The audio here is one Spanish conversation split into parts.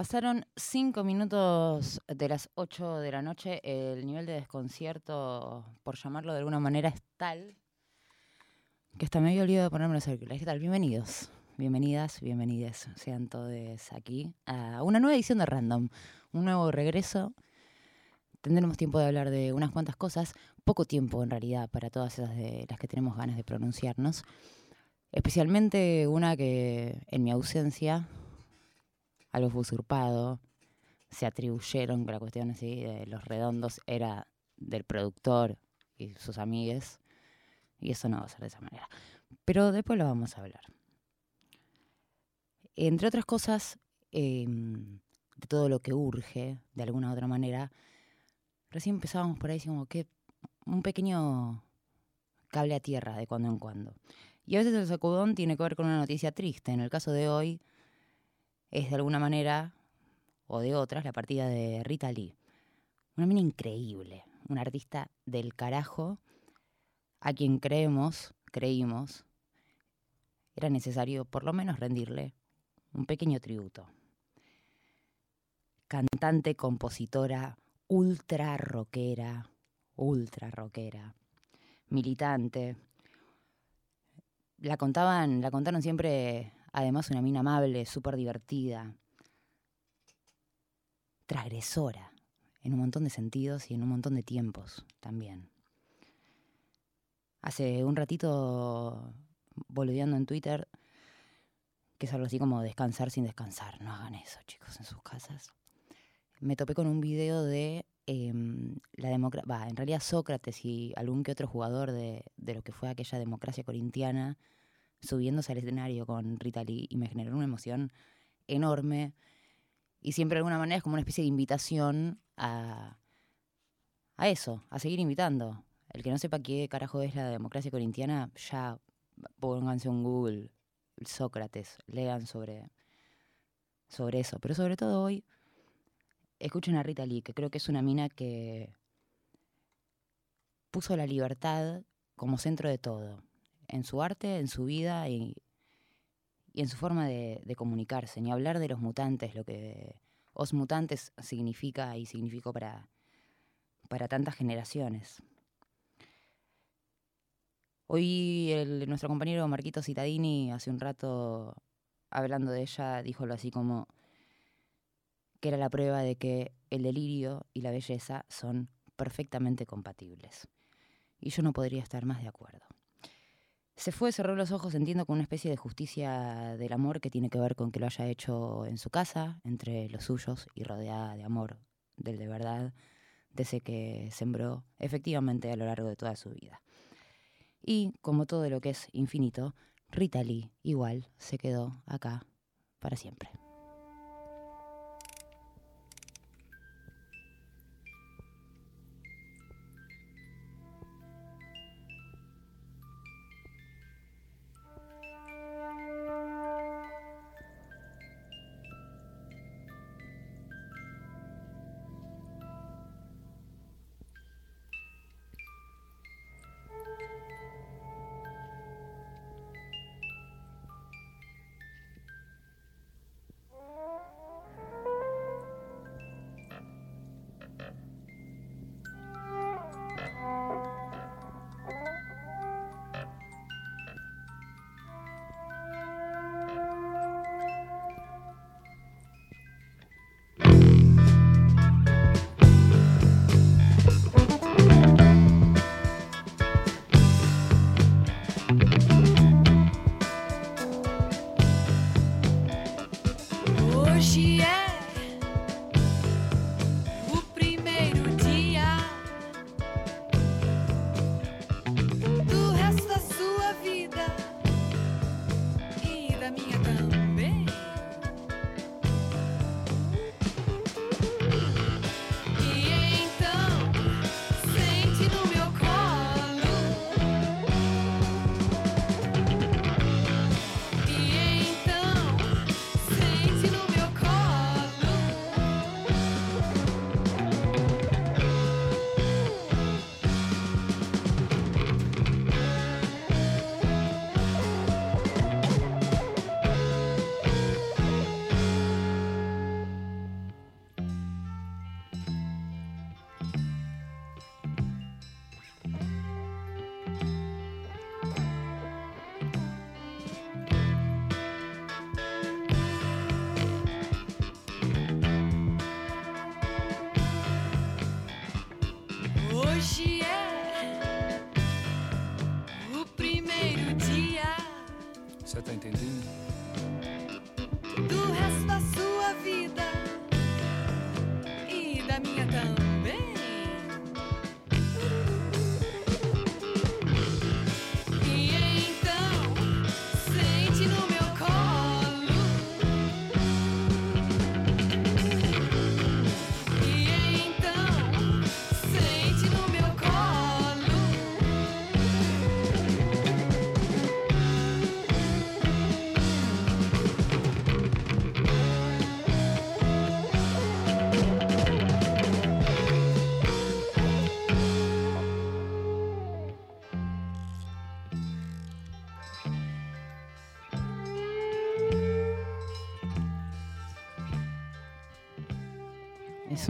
Pasaron cinco minutos de las ocho de la noche. El nivel de desconcierto, por llamarlo de alguna manera, es tal que hasta me había olvidado de ponerme los auriculares. ¿Qué tal? Bienvenidos, bienvenidas, bienvenides. Sean todos aquí a una nueva edición de Random, un nuevo regreso. Tendremos tiempo de hablar de unas cuantas cosas, poco tiempo en realidad para todas esas de las que tenemos ganas de pronunciarnos. Especialmente una que en mi ausencia algo fue usurpado, se atribuyeron que la cuestión así de los redondos era del productor y sus amigues, y eso no va a ser de esa manera. Pero después lo vamos a hablar. Entre otras cosas, em, de todo lo que urge, de alguna u otra manera, recién empezábamos por ahí, como que un pequeño cable a tierra de cuando en cuando. Y a veces el sacudón tiene que ver con una noticia triste. En el caso de hoy, es de alguna manera, o de otras, la partida de Rita Lee. Una mina increíble, una artista del carajo, a quien creemos, creímos, era necesario por lo menos rendirle un pequeño tributo. Cantante, compositora, ultra rockera, ultra rockera, militante. La contaban, la contaron siempre Además, una mina amable, súper divertida, transgresora en un montón de sentidos y en un montón de tiempos también. Hace un ratito, boludeando en Twitter, que es algo así como descansar sin descansar. No hagan eso, chicos, en sus casas. Me topé con un video de em, la democracia, en realidad Sócrates y algún que otro jugador de, de lo que fue aquella democracia corintiana subiéndose al escenario con Rita Lee y me generó una emoción enorme. Y siempre de alguna manera es como una especie de invitación a, a eso, a seguir invitando. El que no sepa qué carajo es la democracia corintiana, ya pónganse un Google, Sócrates, lean sobre, sobre eso. Pero sobre todo hoy, escuchen a Rita Lee, que creo que es una mina que puso la libertad como centro de todo en su arte, en su vida y, en su forma de, comunicarse, ni hablar de los mutantes, lo que Os Mutantes significa y significó para, para tantas generaciones. Hoy nuestro compañero Marquito Citadini, hace un rato hablando de ella, dijo lo así como que era la prueba de que el delirio y la belleza son perfectamente compatibles. Y yo no podría estar más de acuerdo. Se fue, cerró los ojos, entiendo, con una especie de justicia del amor que tiene que ver con que lo haya hecho en su casa, entre los suyos y rodeada de amor, del de verdad, de ese que sembró efectivamente a lo largo de toda su vida. Y, como todo lo que es infinito, Rita Lee igual se quedó acá para siempre.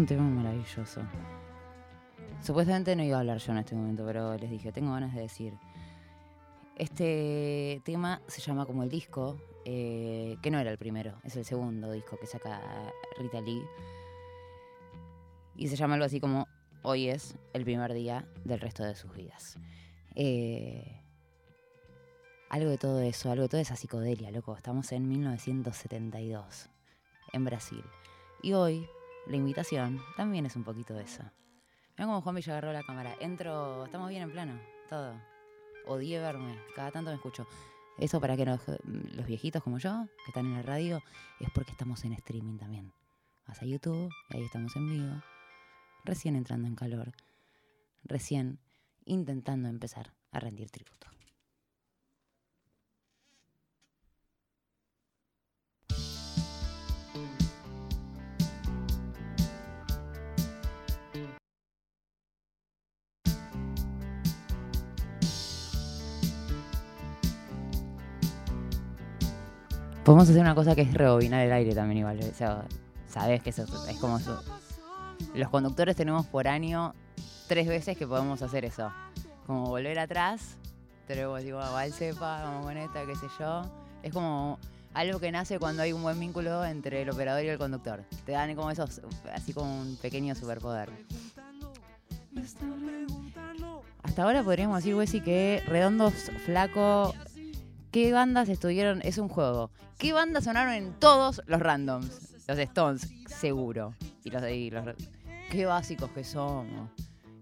Un tema maravilloso. Supuestamente no iba a hablar yo en este momento, pero les dije, tengo ganas de decir. Este tema se llama como el disco, eh, que no era el primero, es el segundo disco que saca Rita Lee. Y se llama algo así como Hoy es el primer día del resto de sus vidas. Eh, algo de todo eso, algo de toda esa psicodelia, loco. Estamos en 1972, en Brasil. Y hoy la invitación también es un poquito de eso. Ven como Juan Villa agarró la cámara. Entro, estamos bien en plano, todo. Odié verme, cada tanto me escucho. Eso para que los, los viejitos como yo, que están en la radio, es porque estamos en streaming también. Vas a YouTube y ahí estamos en vivo. Recién entrando en calor. Recién intentando empezar a rendir tributo. Podemos hacer una cosa que es rebobinar el aire también igual. O sea, sabes que eso es como eso. Los conductores tenemos por año tres veces que podemos hacer eso. Como volver atrás, pero digo, va el cepa, vamos con esta, qué sé yo. Es como algo que nace cuando hay un buen vínculo entre el operador y el conductor. Te dan como esos, así como un pequeño superpoder. Hasta ahora podríamos decir, Wessi, que Redondos, Flaco, ¿qué bandas estuvieron? Es un juego. ¿Qué bandas sonaron en todos los randoms? Los Stones, seguro. Y los de ahí, los... Qué básicos que somos.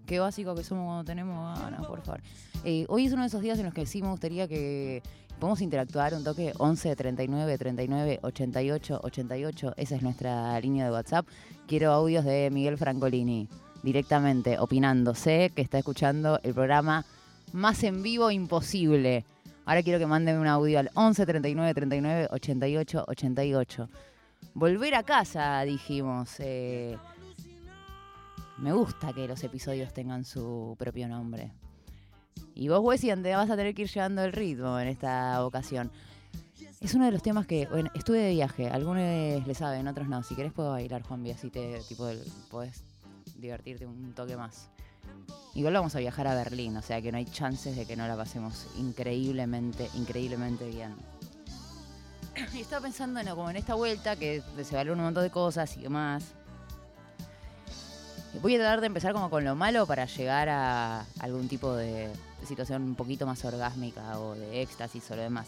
Qué básicos que somos cuando tenemos ganas, por favor. Eh, hoy es uno de esos días en los que sí me gustaría que podamos interactuar un toque 11 39 39 88 88. Esa es nuestra línea de WhatsApp. Quiero audios de Miguel Francolini directamente opinando. Sé que está escuchando el programa más en vivo imposible. Ahora quiero que manden un audio al 11 39 39 88 88. Volver a casa, dijimos. Eh, me gusta que los episodios tengan su propio nombre. Y vos, Wesley, te vas a tener que ir llevando el ritmo en esta ocasión. Es uno de los temas que, bueno, estuve de viaje, algunos le saben, otros no. Si querés puedo bailar, Juan, así te, tipo, podés divertirte un toque más. Igual vamos a viajar a Berlín, o sea que no hay chances de que no la pasemos increíblemente, increíblemente bien. Y estaba pensando en, como en esta vuelta, que se vale un montón de cosas y demás. Voy a tratar de empezar como con lo malo para llegar a algún tipo de situación un poquito más orgásmica o de éxtasis o lo demás.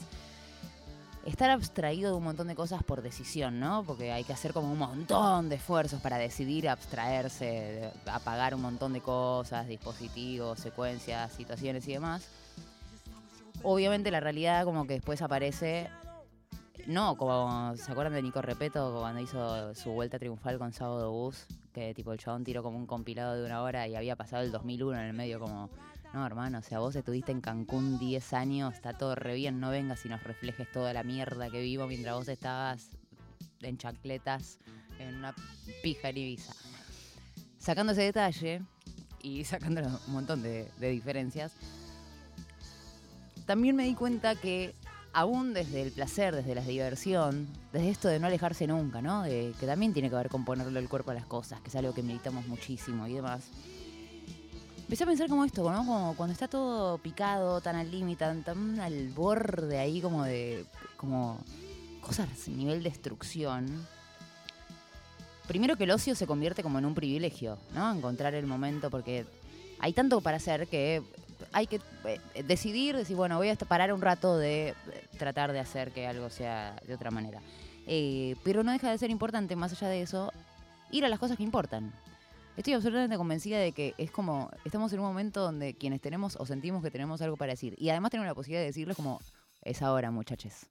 Estar abstraído de un montón de cosas por decisión, ¿no? Porque hay que hacer como un montón de esfuerzos para decidir abstraerse, apagar un montón de cosas, dispositivos, secuencias, situaciones y demás. Obviamente la realidad como que después aparece no, como se acuerdan de Nico Repeto cuando hizo su vuelta triunfal con Sábado Bus, que tipo el chabón tiró como un compilado de una hora y había pasado el 2001 en el medio como, no hermano, o sea, vos estuviste en Cancún 10 años, está todo re bien, no vengas y nos reflejes toda la mierda que vivo mientras vos estabas en chancletas en una pija en Ibiza. Sacando ese detalle y sacando un montón de, de diferencias, también me di cuenta que aún desde el placer, desde la diversión, desde esto de no alejarse nunca, ¿no? De, que también tiene que ver con ponerle el cuerpo a las cosas, que es algo que meditamos muchísimo y demás. Empecé a pensar como esto, ¿no? Como cuando está todo picado, tan al límite, tan, al borde ahí como de. como cosas a nivel destrucción. Primero que el ocio se convierte como en un privilegio, ¿no? Encontrar el momento, porque hay tanto para hacer que hay que eh, decidir, decir, bueno, voy a parar un rato de eh, tratar de hacer que algo sea de otra manera. Eh, pero no deja de ser importante, más allá de eso, ir a las cosas que importan. Estoy absolutamente convencida de que es como, estamos en un momento donde quienes tenemos o sentimos que tenemos algo para decir, y además tenemos la posibilidad de decirles como, es ahora, muchachos.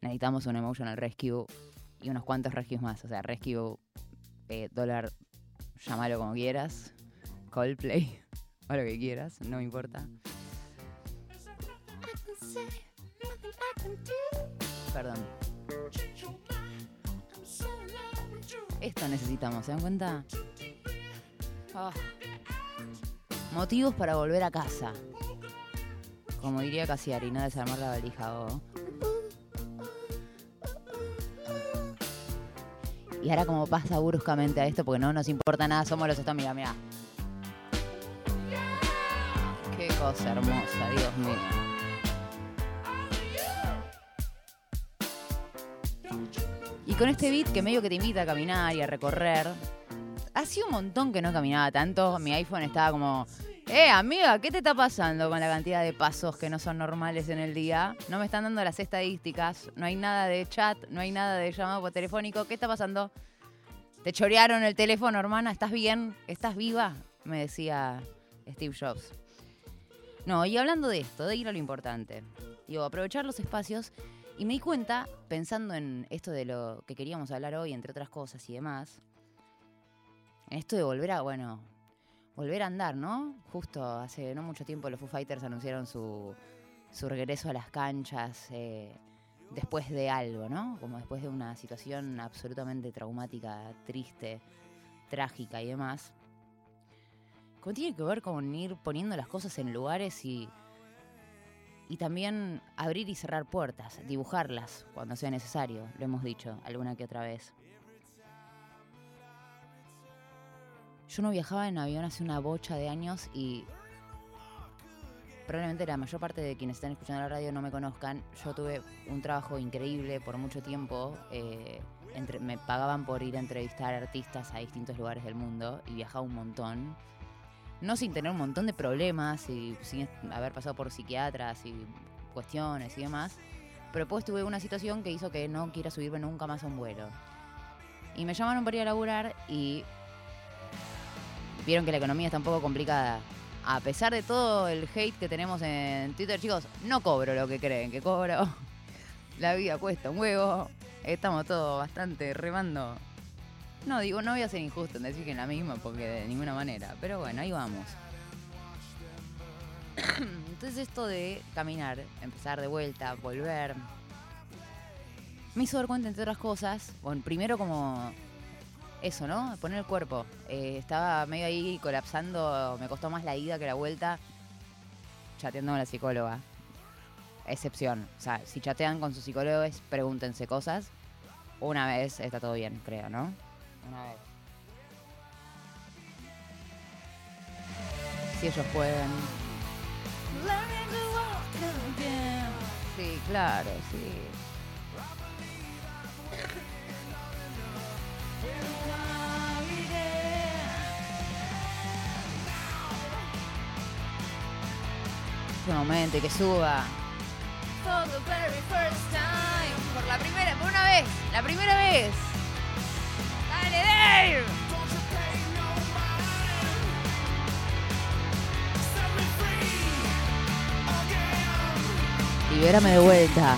Necesitamos un emotional rescue y unos cuantos rescues más. O sea, rescue, eh, dólar, llámalo como quieras, Coldplay, o lo que quieras, no me importa. Perdón. Esto necesitamos, ¿se dan cuenta? Ah. Motivos para volver a casa. Como diría Casiari, no desarmar la valija. Y ahora como pasa bruscamente a esto, porque no nos importa nada, somos los estos, mira, mira. Qué cosa hermosa, Dios mío. Y con este beat que medio que te invita a caminar y a recorrer. Hacía un montón que no caminaba tanto. Mi iPhone estaba como. Eh, amiga, ¿qué te está pasando con la cantidad de pasos que no son normales en el día? No me están dando las estadísticas. No hay nada de chat, no hay nada de llamado por telefónico. ¿Qué está pasando? ¿Te chorearon el teléfono, hermana? ¿Estás bien? ¿Estás viva? Me decía Steve Jobs. No, y hablando de esto, de ir a lo importante. Digo, aprovechar los espacios. Y me di cuenta, pensando en esto de lo que queríamos hablar hoy, entre otras cosas y demás, en esto de volver a, bueno, volver a andar, ¿no? Justo hace no mucho tiempo los Foo Fighters anunciaron su, su regreso a las canchas eh, después de algo, ¿no? Como después de una situación absolutamente traumática, triste, trágica y demás. Como tiene que ver con ir poniendo las cosas en lugares y y también abrir y cerrar puertas, dibujarlas cuando sea necesario, lo hemos dicho alguna que otra vez. Yo no viajaba en avión hace una bocha de años y probablemente la mayor parte de quienes están escuchando la radio no me conozcan. Yo tuve un trabajo increíble por mucho tiempo. eh, me pagaban por ir a entrevistar artistas a distintos lugares del mundo y viajaba un montón no sin tener un montón de problemas y sin haber pasado por psiquiatras y cuestiones y demás, pero después tuve una situación que hizo que no quiera subirme nunca más a un vuelo. Y me llamaron para ir a laburar y vieron que la economía está un poco complicada. A pesar de todo el hate que tenemos en Twitter, chicos, no cobro lo que creen que cobro. La vida cuesta un huevo. Estamos todos bastante remando no, digo, no voy a ser injusto en decir que en la misma, porque de ninguna manera. Pero bueno, ahí vamos. Entonces esto de caminar, empezar de vuelta, volver, me hizo dar cuenta, entre otras cosas, bueno, primero como eso, ¿no? Poner el cuerpo. Eh, estaba medio ahí colapsando, me costó más la ida que la vuelta, chateando con la psicóloga. Excepción. O sea, si chatean con sus psicólogos, pregúntense cosas. Una vez está todo bien, creo, ¿no? Una vez. Si ellos pueden. Sí, claro, sí. Momento y que suba. For the very first time. Por la primera, por una vez, la primera vez. ¡Dale, Dave! Libérame de vuelta.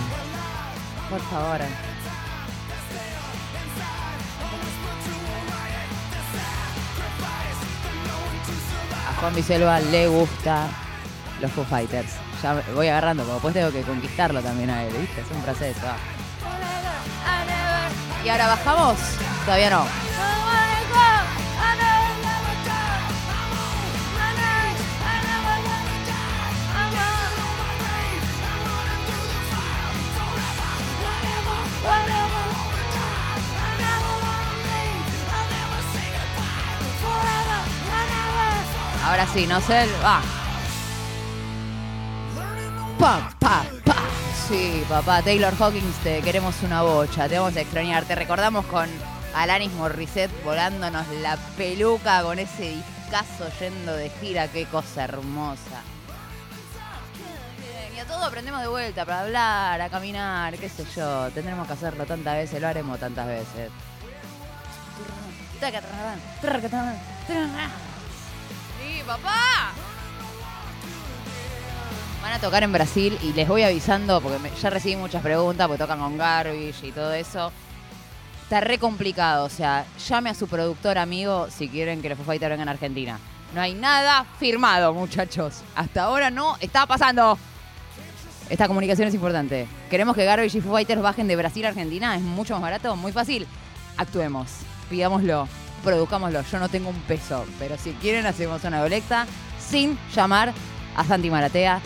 Por favor. A Juan Biselva le gusta los Foo Fighters. Ya voy agarrando, como después tengo que conquistarlo también a él, ¿viste? Es un proceso. ah. Y ahora bajamos. Todavía no. Ahora sí, no sé. Va. Pa, pa. Sí, papá, Taylor Hawkins, te queremos una bocha, te vamos a extrañar. Te recordamos con Alanis Morissette volándonos la peluca con ese Picasso yendo de gira, qué cosa hermosa. Y a todo aprendemos de vuelta, para hablar, a caminar, qué sé yo. Tendremos que hacerlo tantas veces, lo haremos tantas veces. Sí, papá. Van a tocar en Brasil y les voy avisando porque ya recibí muchas preguntas porque tocan con Garbage y todo eso. Está re complicado, o sea, llame a su productor amigo si quieren que los Foo Fighters vengan a Argentina. No hay nada firmado, muchachos. Hasta ahora no está pasando. Esta comunicación es importante. Queremos que Garbage y Foo Fighters bajen de Brasil a Argentina. Es mucho más barato, muy fácil. Actuemos, pidámoslo, produzcámoslo. Yo no tengo un peso, pero si quieren hacemos una colecta sin llamar a Santi Maratea.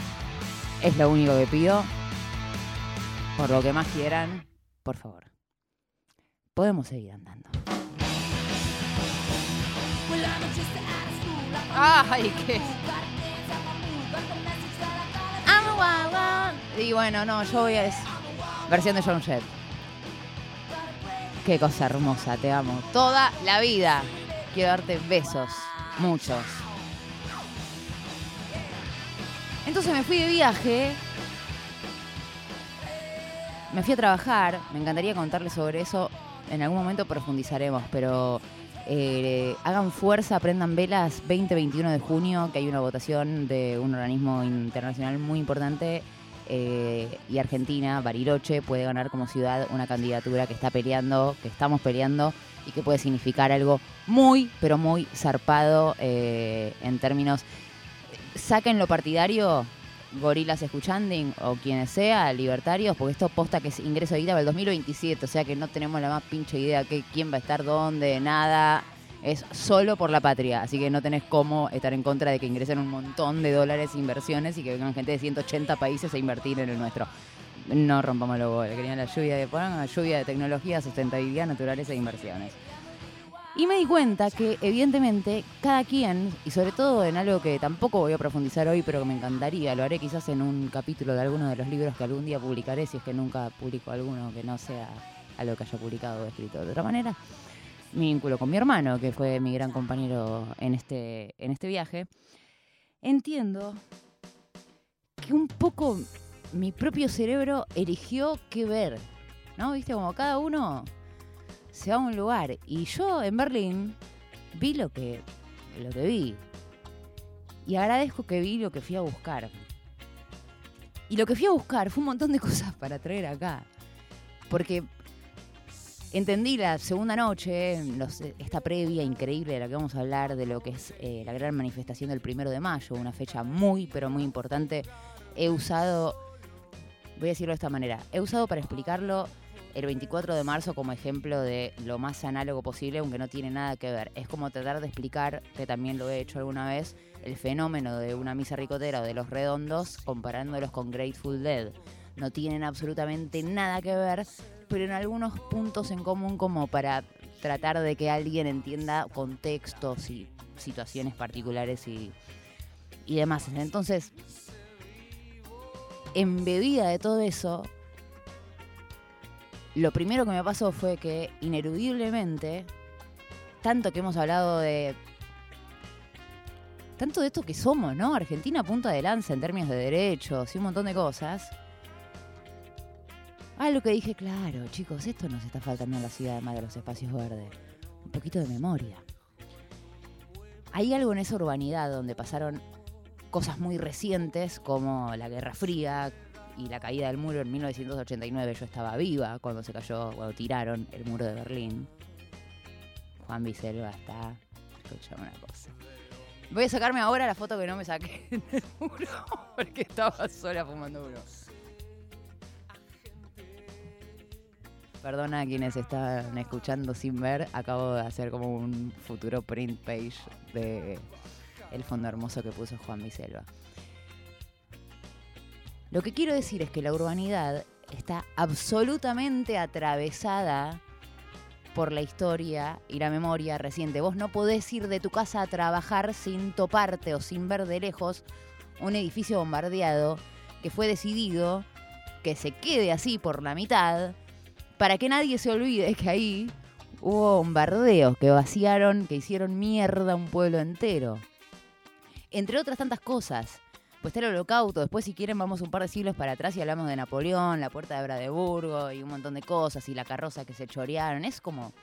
Es lo único que pido. Por lo que más quieran, por favor. Podemos seguir andando. Ay, qué. Y bueno, no, yo voy a. Es versión de John Jett. Qué cosa hermosa, te amo. Toda la vida. Quiero darte besos. Muchos. Entonces me fui de viaje. Me fui a trabajar. Me encantaría contarles sobre eso. En algún momento profundizaremos, pero eh, hagan fuerza, prendan velas 20-21 de junio, que hay una votación de un organismo internacional muy importante. eh, y Argentina, Bariloche, puede ganar como ciudad una candidatura que está peleando, que estamos peleando y que puede significar algo muy, pero muy zarpado eh, en términos saquen lo partidario, gorilas escuchanding o quienes sea, libertarios, porque esto posta que es ingreso de vida para el 2027, o sea que no tenemos la más pinche idea que quién va a estar dónde, nada. Es solo por la patria, así que no tenés cómo estar en contra de que ingresen un montón de dólares inversiones y que vengan gente de 180 países a invertir en el nuestro. No rompamos los goles, querían la lluvia de pongan lluvia de tecnología, sustentabilidad, naturaleza e inversiones. Y me di cuenta que, evidentemente, cada quien, y sobre todo en algo que tampoco voy a profundizar hoy, pero que me encantaría, lo haré quizás en un capítulo de alguno de los libros que algún día publicaré, si es que nunca publico alguno que no sea algo que haya publicado o escrito de otra manera. Mi vínculo con mi hermano, que fue mi gran compañero en este, en este viaje. Entiendo que un poco mi propio cerebro eligió qué ver, ¿no? Viste, como cada uno se va a un lugar. Y yo en Berlín vi lo que, lo que vi. Y agradezco que vi lo que fui a buscar. Y lo que fui a buscar fue un montón de cosas para traer acá. Porque entendí la segunda noche, esta previa increíble de la que vamos a hablar, de lo que es eh, la gran manifestación del primero de mayo, una fecha muy, pero muy importante. He usado, voy a decirlo de esta manera, he usado para explicarlo el 24 de marzo como ejemplo de lo más análogo posible, aunque no tiene nada que ver. Es como tratar de explicar, que también lo he hecho alguna vez, el fenómeno de una misa ricotera o de los redondos comparándolos con Grateful Dead. No tienen absolutamente nada que ver, pero en algunos puntos en común como para tratar de que alguien entienda contextos y situaciones particulares y, demás. Entonces, embebida de todo eso, lo primero que me pasó fue que ineludiblemente, tanto que hemos hablado de... Tanto de esto que somos, ¿no? Argentina punta de lanza en términos de derechos y un montón de cosas. Ah, lo que dije, claro, chicos, esto nos está faltando en la ciudad, además de los espacios verdes. Un poquito de memoria. Hay algo en esa urbanidad donde pasaron cosas muy recientes como la Guerra Fría y la caída del muro en 1989. Yo estaba viva cuando se cayó, cuando tiraron el muro de Berlín. Juan Biselva está. Escuchame una cosa. Voy a sacarme ahora la foto que no me saqué en el muro porque estaba sola fumando uno. Perdona a quienes están escuchando sin ver, acabo de hacer como un futuro print page de el fondo hermoso que puso Juan Biselva. Lo que quiero decir es que la urbanidad está absolutamente atravesada por la historia y la memoria reciente. Vos no podés ir de tu casa a trabajar sin toparte o sin ver de lejos un edificio bombardeado que fue decidido que se quede así por la mitad para que nadie se olvide que ahí hubo bombardeos que vaciaron, que hicieron mierda un pueblo entero. Entre otras tantas cosas. Pues está el holocausto, después si quieren vamos un par de siglos para atrás y hablamos de Napoleón, la puerta de Brandeburgo y un montón de cosas y la carroza que se chorearon. Es como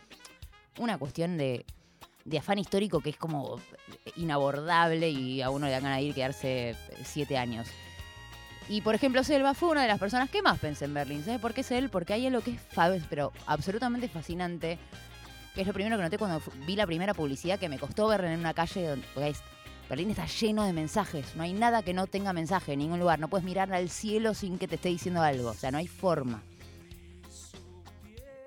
una cuestión de, afán histórico que es como inabordable y a uno le dan ganas de ir quedarse siete años. Y por ejemplo, Selva fue una de las personas que más pensé en Berlín. ¿Sabes por qué es él? Porque hay algo que es fab- pero absolutamente fascinante. Que es lo primero que noté cuando vi la primera publicidad que me costó ver en una calle donde. Berlín está lleno de mensajes. No hay nada que no tenga mensaje en ningún lugar. No puedes mirar al cielo sin que te esté diciendo algo. O sea, no hay forma.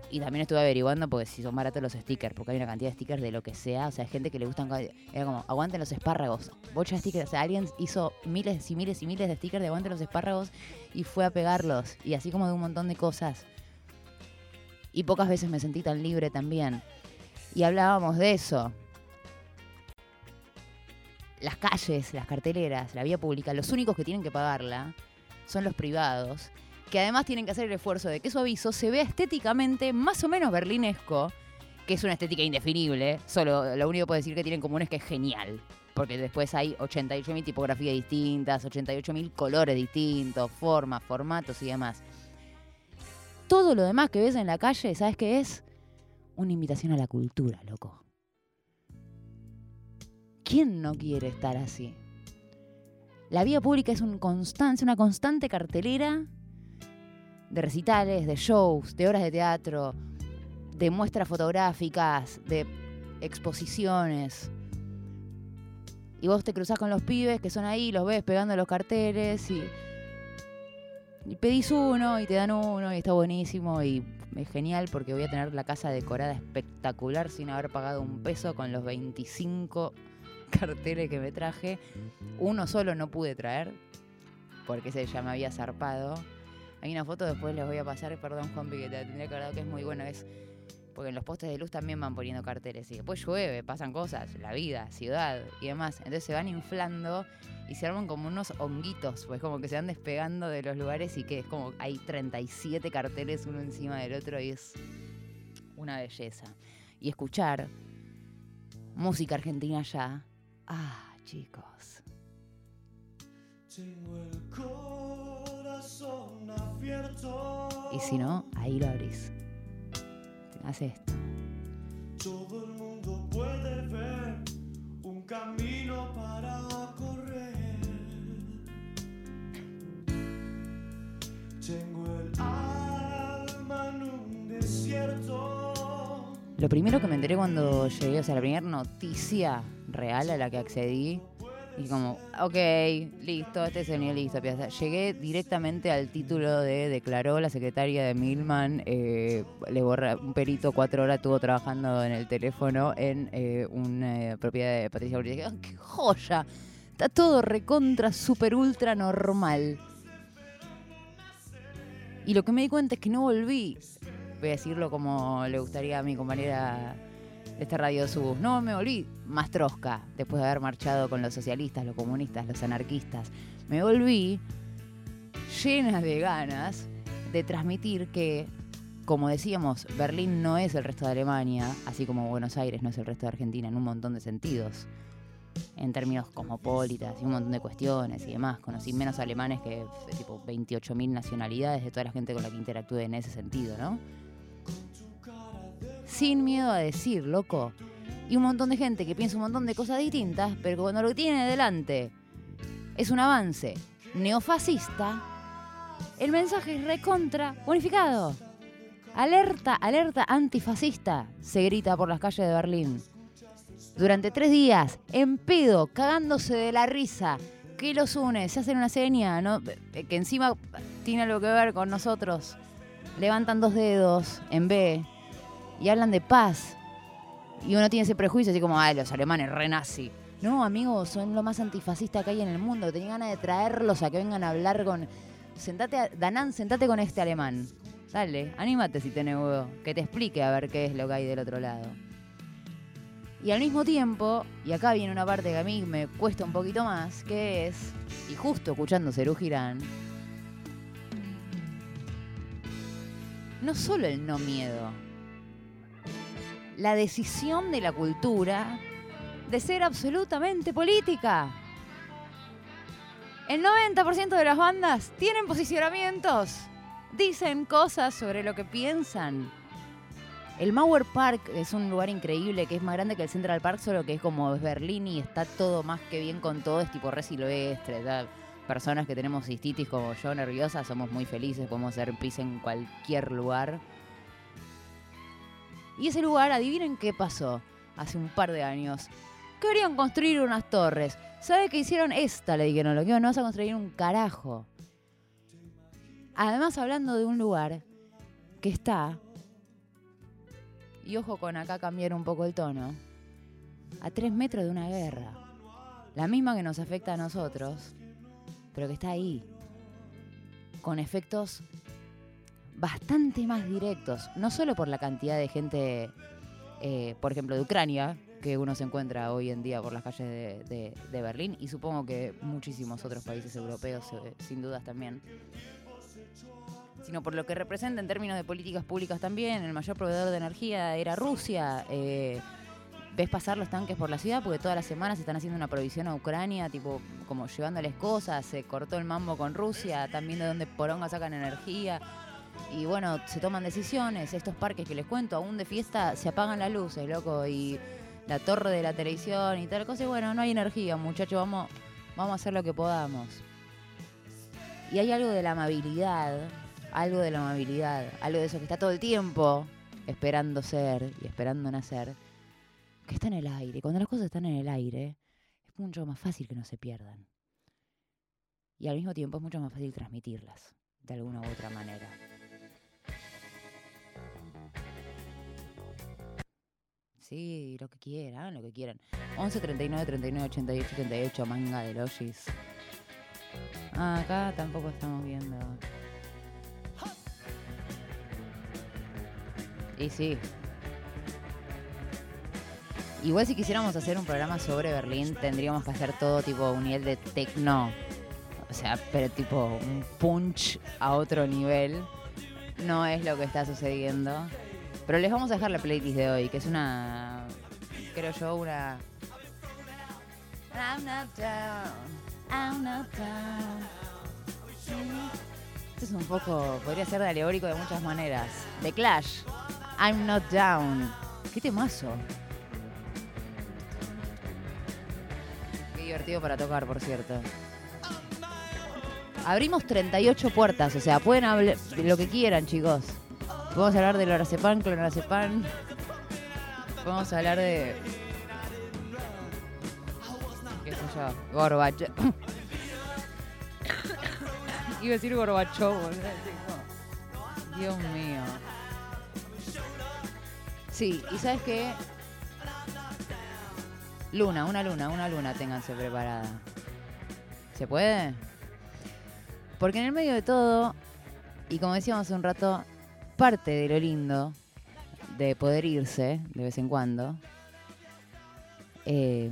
Y también estuve averiguando porque si son baratos los stickers, porque hay una cantidad de stickers de lo que sea. O sea, hay gente que le gustan. Era como, aguanten los espárragos. Bocha de stickers. O sea, alguien hizo miles y miles y miles de stickers de aguanten los espárragos y fue a pegarlos. Y así como de un montón de cosas. Y pocas veces me sentí tan libre también. Y hablábamos de eso. Las calles, las carteleras, la vía pública, los únicos que tienen que pagarla son los privados, que además tienen que hacer el esfuerzo de que su aviso se vea estéticamente más o menos berlinesco, que es una estética indefinible, solo lo único que puedo decir que tienen en común es que es genial, porque después hay 88.000 tipografías distintas, 88.000 colores distintos, formas, formatos y demás. Todo lo demás que ves en la calle, ¿sabes qué es? Una invitación a la cultura, loco. ¿Quién no quiere estar así? La vía pública es una constante cartelera de recitales, de shows, de obras de teatro, de muestras fotográficas, de exposiciones. Y vos te cruzás con los pibes que son ahí, los ves pegando los carteles y, y pedís uno y te dan uno y está buenísimo y es genial porque voy a tener la casa decorada espectacular sin haber pagado un peso con los 25 carteles que me traje. Uno solo no pude traer porque ese ya me había zarpado. Hay una foto, después les voy a pasar, perdón Juanpi, que te tendría que que es muy bueno, es porque en los postes de luz también van poniendo carteles y después llueve, pasan cosas, la vida, ciudad y demás. Entonces se van inflando y se arman como unos honguitos, pues como que se van despegando de los lugares y que es como hay 37 carteles uno encima del otro y es una belleza. Y escuchar música argentina ya. Ah, chicos. Tengo el corazón abierto. Y si no, ahí lo abrís. Hace esto. Todo el mundo puede ver un camino para correr. Tengo el alma en un desierto. Lo primero que me enteré cuando llegué, o sea, la primera noticia real a la que accedí, y como, ok, listo, este es el nivel. Llegué directamente al título de declaró la secretaria de Milman, eh, le borra, un perito cuatro horas estuvo trabajando en el teléfono en eh, una eh, propiedad de Patricia Bullrich. "Ah, ¡Qué joya! Está todo recontra, super, ultra normal. Y lo que me di cuenta es que no volví voy a decirlo como le gustaría a mi compañera de esta radio Subus. No me volví más trosca después de haber marchado con los socialistas, los comunistas, los anarquistas. Me volví llena de ganas de transmitir que, como decíamos, Berlín no es el resto de Alemania, así como Buenos Aires no es el resto de Argentina en un montón de sentidos. En términos cosmopolitas y un montón de cuestiones y demás. Conocí menos alemanes que tipo 28.000 nacionalidades de toda la gente con la que interactué en ese sentido, ¿no? Sin miedo a decir, loco. Y un montón de gente que piensa un montón de cosas distintas, pero cuando lo tiene delante es un avance neofascista, el mensaje es recontra bonificado. Alerta, alerta antifascista, se grita por las calles de Berlín. Durante tres días, en pedo, cagándose de la risa. ¿Qué los une? Se hacen una seña, ¿no? Que encima tiene algo que ver con nosotros. Levantan dos dedos en B, y hablan de paz. Y uno tiene ese prejuicio así como, ay, los alemanes re nazi. No, amigos, son lo más antifascista que hay en el mundo. Tenía ganas de traerlos a que vengan a hablar con. Sentate, a... Danán, sentate con este alemán. Dale, anímate si tenés huevo. Que te explique a ver qué es lo que hay del otro lado. Y al mismo tiempo, y acá viene una parte que a mí me cuesta un poquito más, que es, y justo escuchando Cerú Girán, no solo el no miedo, la decisión de la cultura de ser absolutamente política. El 90% de las bandas tienen posicionamientos, dicen cosas sobre lo que piensan. El Mauer Park es un lugar increíble que es más grande que el Central Park, solo que es como Berlín y está todo más que bien con todo, es tipo re silvestre. ¿tá? Personas que tenemos cistitis como yo, nerviosas, somos muy felices, podemos hacer pis en cualquier lugar. Y ese lugar, adivinen qué pasó hace un par de años. Querían construir unas torres. ¿Sabe qué hicieron? Esta le dijeron, lo que no vas a construir un carajo. Además, hablando de un lugar que está, y ojo con acá cambiar un poco el tono, a tres metros de una guerra. La misma que nos afecta a nosotros, pero que está ahí. Con efectos bastante más directos. No solo por la cantidad de gente, eh, por ejemplo, de Ucrania, que uno se encuentra hoy en día por las calles de, Berlín, y supongo que muchísimos otros países europeos, eh, sin dudas también. Sino por lo que representa en términos de políticas públicas también. El mayor proveedor de energía era Rusia. eh, ves pasar los tanques por la ciudad porque todas las semanas están haciendo una provisión a Ucrania, tipo como llevándoles cosas, se cortó el mambo con Rusia, viendo de dónde poronga sacan energía. Y bueno, se toman decisiones, estos parques que les cuento, aún de fiesta se apagan las luces, loco, y la torre de la televisión y tal cosa, y bueno, no hay energía, muchachos, vamos, vamos a hacer lo que podamos. Y hay algo de la amabilidad, algo de la amabilidad, algo de eso que está todo el tiempo esperando ser y esperando nacer, que está en el aire. Cuando las cosas están en el aire, es mucho más fácil que no se pierdan. Y al mismo tiempo es mucho más fácil transmitirlas, de alguna u otra manera. Sí, lo que quieran, lo que quieran. 11 39 39 88 88, manga de logis. Acá tampoco estamos viendo. Y sí. Igual si quisiéramos hacer un programa sobre Berlín, tendríamos que hacer todo tipo un nivel de tecno. O sea, pero tipo un punch a otro nivel. No es lo que está sucediendo. Pero les vamos a dejar la playlist de hoy, que es una. Creo yo, una. I'm not down. I'm not down. Esto es un poco. Podría ser de alegórico de muchas maneras. The Clash. I'm not down. Qué temazo. Qué divertido para tocar, por cierto. Abrimos 38 puertas, o sea, pueden hablar lo que quieran, chicos. Podemos hablar de lorazepam, clorazepam. Podemos hablar de. ¿Qué sé yo? Gorbachev. Iba a decir Gorbachev, Dios mío. Sí, y ¿sabes qué? Luna, una luna, una luna, ténganse preparada. ¿Se puede? Porque en el medio de todo, y como decíamos hace un rato, parte de lo lindo de poder irse de vez en cuando eh,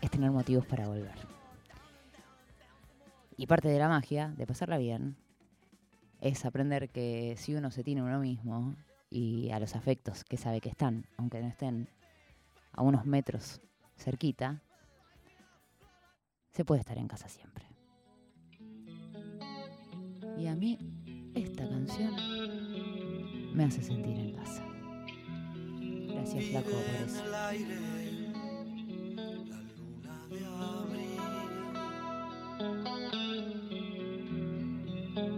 es tener motivos para volver. Y parte de la magia de pasarla bien es aprender que si uno se tiene uno mismo y a los afectos que sabe que están, aunque no estén a unos metros cerquita, se puede estar en casa siempre. Y a mí esta canción me hace sentir en casa. Gracias, Flaco, por eso. el aire, la luna de abril.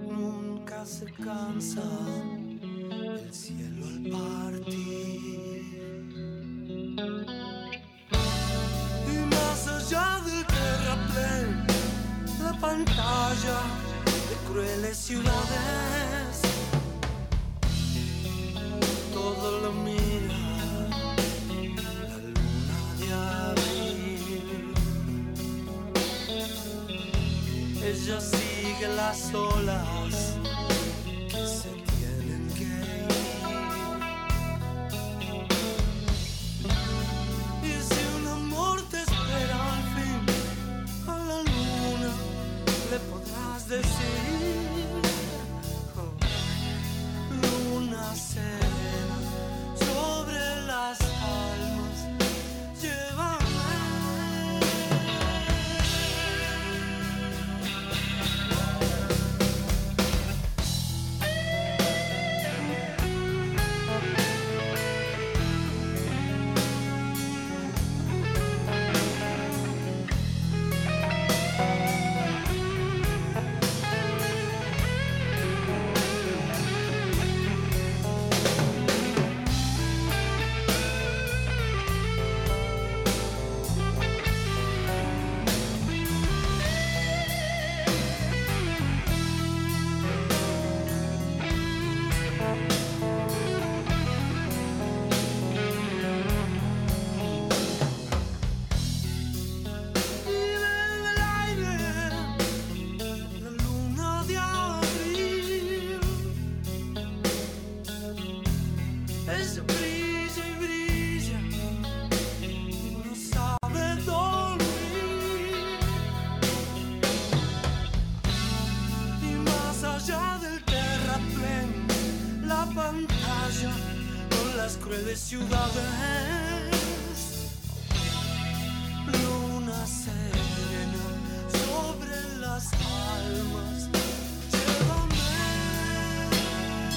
Nunca se cansa el cielo al partir. Y más allá del terraplén, la pantalla crueles ciudades. Todo lo mira la luna de abril. Ella sigue las olas podrás decir.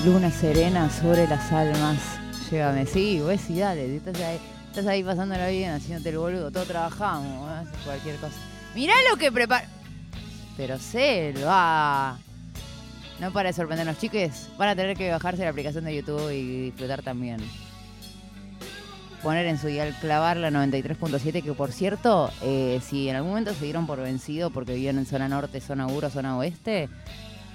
Luna serena sobre las almas. Llévame. Sí, vos sí, dale. Estás ahí, estás ahí pasándola bien, haciéndote el boludo. Todos trabajamos, haces cualquier cosa. Mirá lo que prepara. Pero Selva. No para de sorprendernos, chiques. Van a tener que bajarse la aplicación de YouTube y disfrutar también. Poner en su dial clavar la 93.7, que por cierto, eh, si en algún momento se dieron por vencido porque vivían en zona norte, zona sur o zona oeste,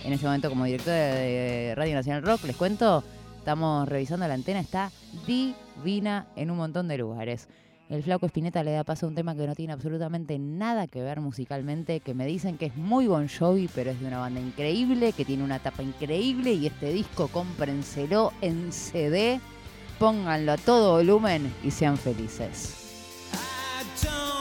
en ese momento como director de, Radio Nacional Rock, les cuento, estamos revisando la antena, está divina en un montón de lugares. El flaco Espineta le da paso a un tema que no tiene absolutamente nada que ver musicalmente, que me dicen que es muy Bon Jovi, pero es de una banda increíble, que tiene una tapa increíble y este disco cómprenselo en CD, pónganlo a todo volumen y sean felices. I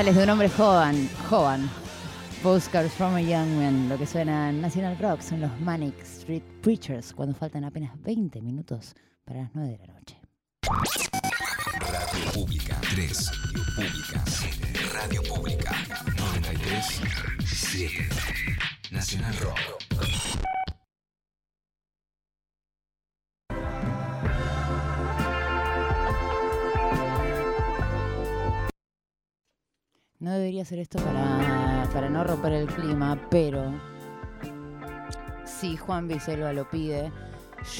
Postales de un hombre joven, joven. Postcards from a Young Man. Lo que suena en National Rock son los Manic Street Preachers cuando faltan apenas 20 minutos para las 9 de la noche. Radio Pública 3. Pública 7. Radio Pública 93 7. Nacional Rock. No debería hacer esto para, para no romper el clima, pero si Juan Biselva lo pide,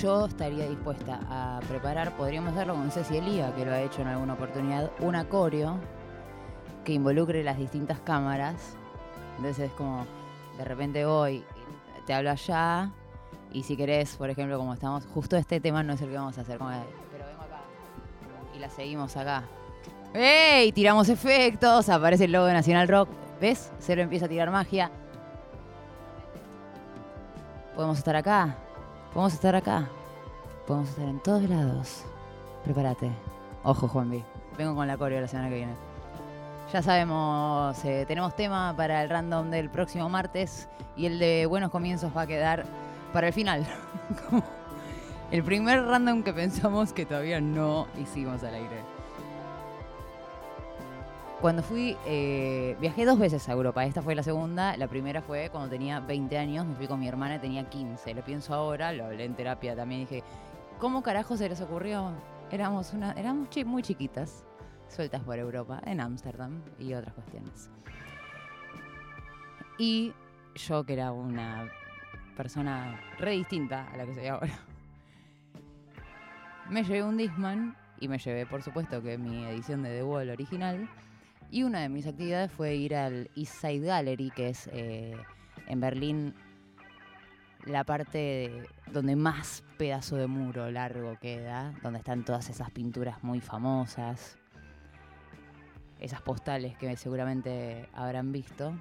yo estaría dispuesta a preparar, podríamos hacerlo con Ceci Elía, que lo ha hecho en alguna oportunidad, un acorio que involucre las distintas cámaras. Entonces es como de repente voy, te hablo allá, y si querés, por ejemplo, como estamos, justo este tema no es el que vamos a hacer, como pero vengo acá, y la seguimos acá. ¡Ey! Tiramos efectos, aparece el logo de Nacional Rock, ¿ves? Cero empieza a tirar magia. Podemos estar acá, podemos estar acá, podemos estar en todos lados. Prepárate. Ojo, Juanvi. Vengo con la coreo la semana que viene. Ya sabemos, eh, tenemos tema para el random del próximo martes y el de buenos comienzos va a quedar para el final. El primer random que pensamos que todavía no hicimos al aire. Cuando fui, eh, viajé dos veces a Europa. Esta fue la segunda. La primera fue cuando tenía 20 años. Me fui con mi hermana, tenía 15. Lo pienso ahora, lo hablé en terapia también. Dije, ¿cómo carajo se les ocurrió? Éramos, una, éramos muy chiquitas, sueltas por Europa, en Ámsterdam y otras cuestiones. Y yo, que era una persona re distinta a la que soy ahora, me llevé un Discman y me llevé, por supuesto, que mi edición de The Wall original. Y una de mis actividades fue ir al East Side Gallery, que es eh, en Berlín la parte de- donde más pedazo de muro largo queda, donde están todas esas pinturas muy famosas, esas postales que seguramente habrán visto.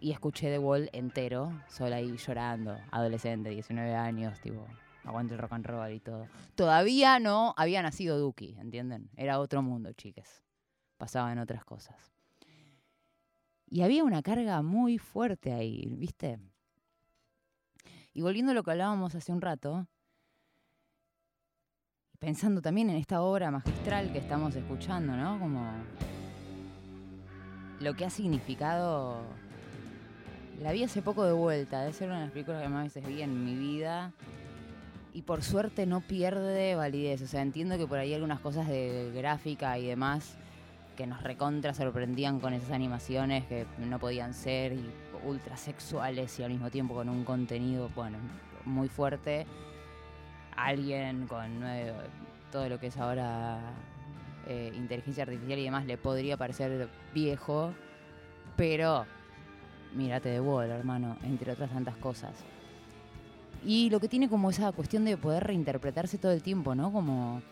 Y escuché The Wall entero, sola ahí llorando, adolescente, 19 años, tipo, aguante el rock and roll y todo. Todavía no había nacido Duki, ¿entienden? Era otro mundo, chiques. Pasaban otras cosas. Y había una carga muy fuerte ahí, ¿viste? Y volviendo a lo que hablábamos hace un rato, pensando también en esta obra magistral que estamos escuchando, ¿no? Como lo que ha significado. La vi hace poco de vuelta, debe ser una de las películas que más veces vi en mi vida. Y por suerte no pierde validez. O sea, entiendo que por ahí algunas cosas de gráfica y demás que nos recontra sorprendían con esas animaciones que no podían ser y ultra sexuales y al mismo tiempo con un contenido, bueno, muy fuerte. Alguien con eh, todo lo que es ahora eh, inteligencia artificial y demás le podría parecer viejo, pero mírate de Wall, hermano, entre otras tantas cosas. Y lo que tiene como esa cuestión de poder reinterpretarse todo el tiempo, ¿no? Como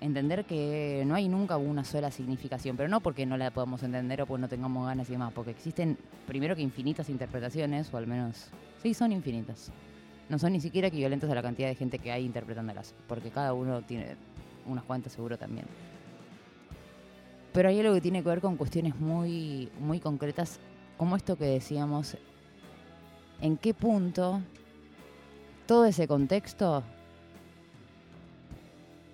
entender que no hay nunca una sola significación, pero no porque no la podamos entender o porque no tengamos ganas y demás, porque existen primero que infinitas interpretaciones, o al menos, sí, son infinitas. No son ni siquiera equivalentes a la cantidad de gente que hay interpretándolas, porque cada uno tiene unas cuantas seguro también. Pero hay algo que tiene que ver con cuestiones muy, muy concretas, como esto que decíamos, en qué punto todo ese contexto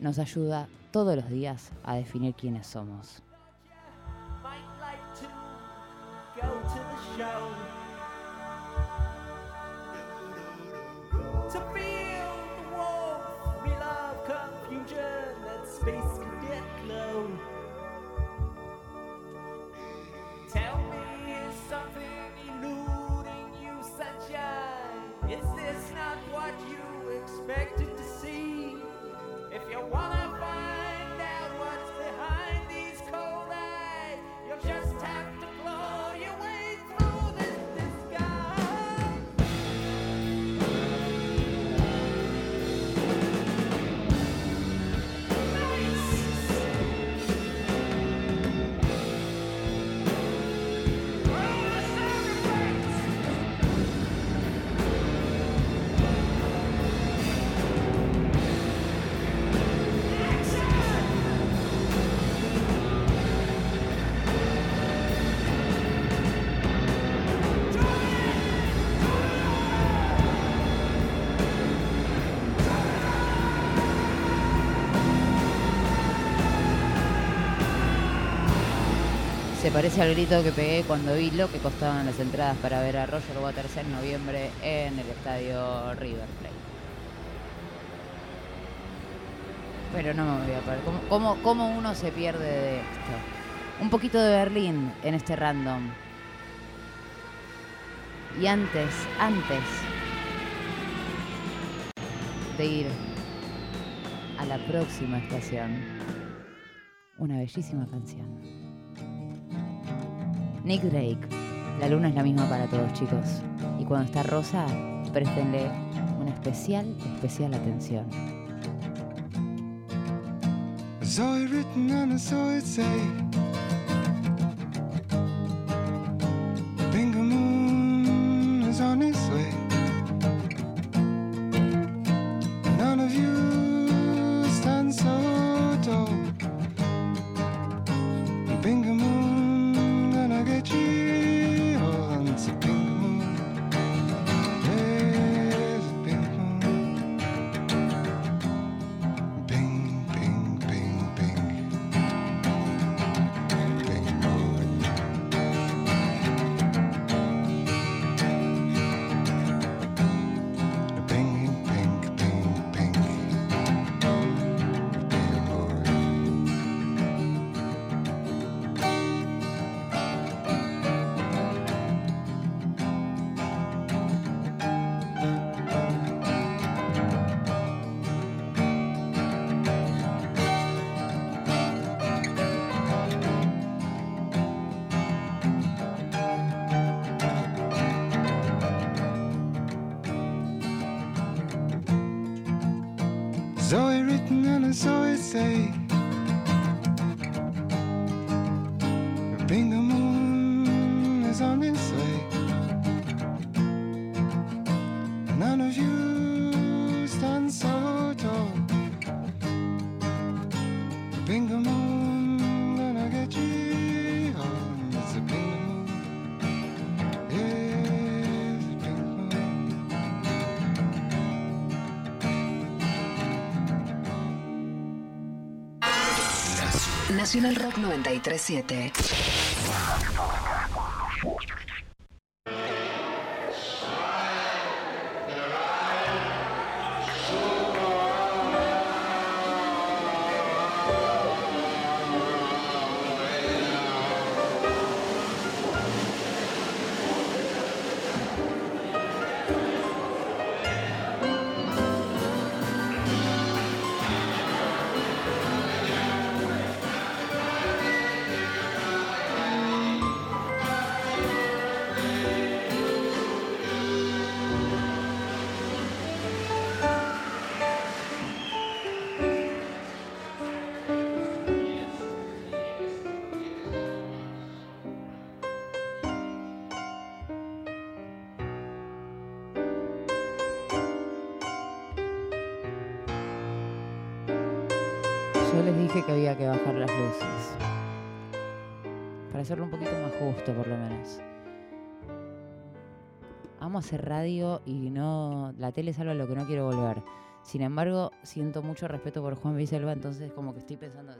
nos ayuda todos los días a definir quiénes somos. Parece al grito que pegué cuando vi lo que costaban las entradas para ver a Roger Waters en noviembre en el estadio River Plate. Pero no me voy a perder. ¿Cómo, cómo, cómo uno se pierde de esto? Un poquito de Berlín en este random. Y antes, antes de ir a la próxima estación, una bellísima canción. Nick Drake, La luna es la misma para todos, chicos. Y cuando está rosa, préstenle una especial, especial atención. Say Nacional Rock 937. Que había que bajar las luces. Para hacerlo un poquito más justo, por lo menos. Amo hacer radio y no. La tele es algo a lo que no quiero volver. Sin embargo, siento mucho respeto por Juan Biselva, entonces como que estoy pensando,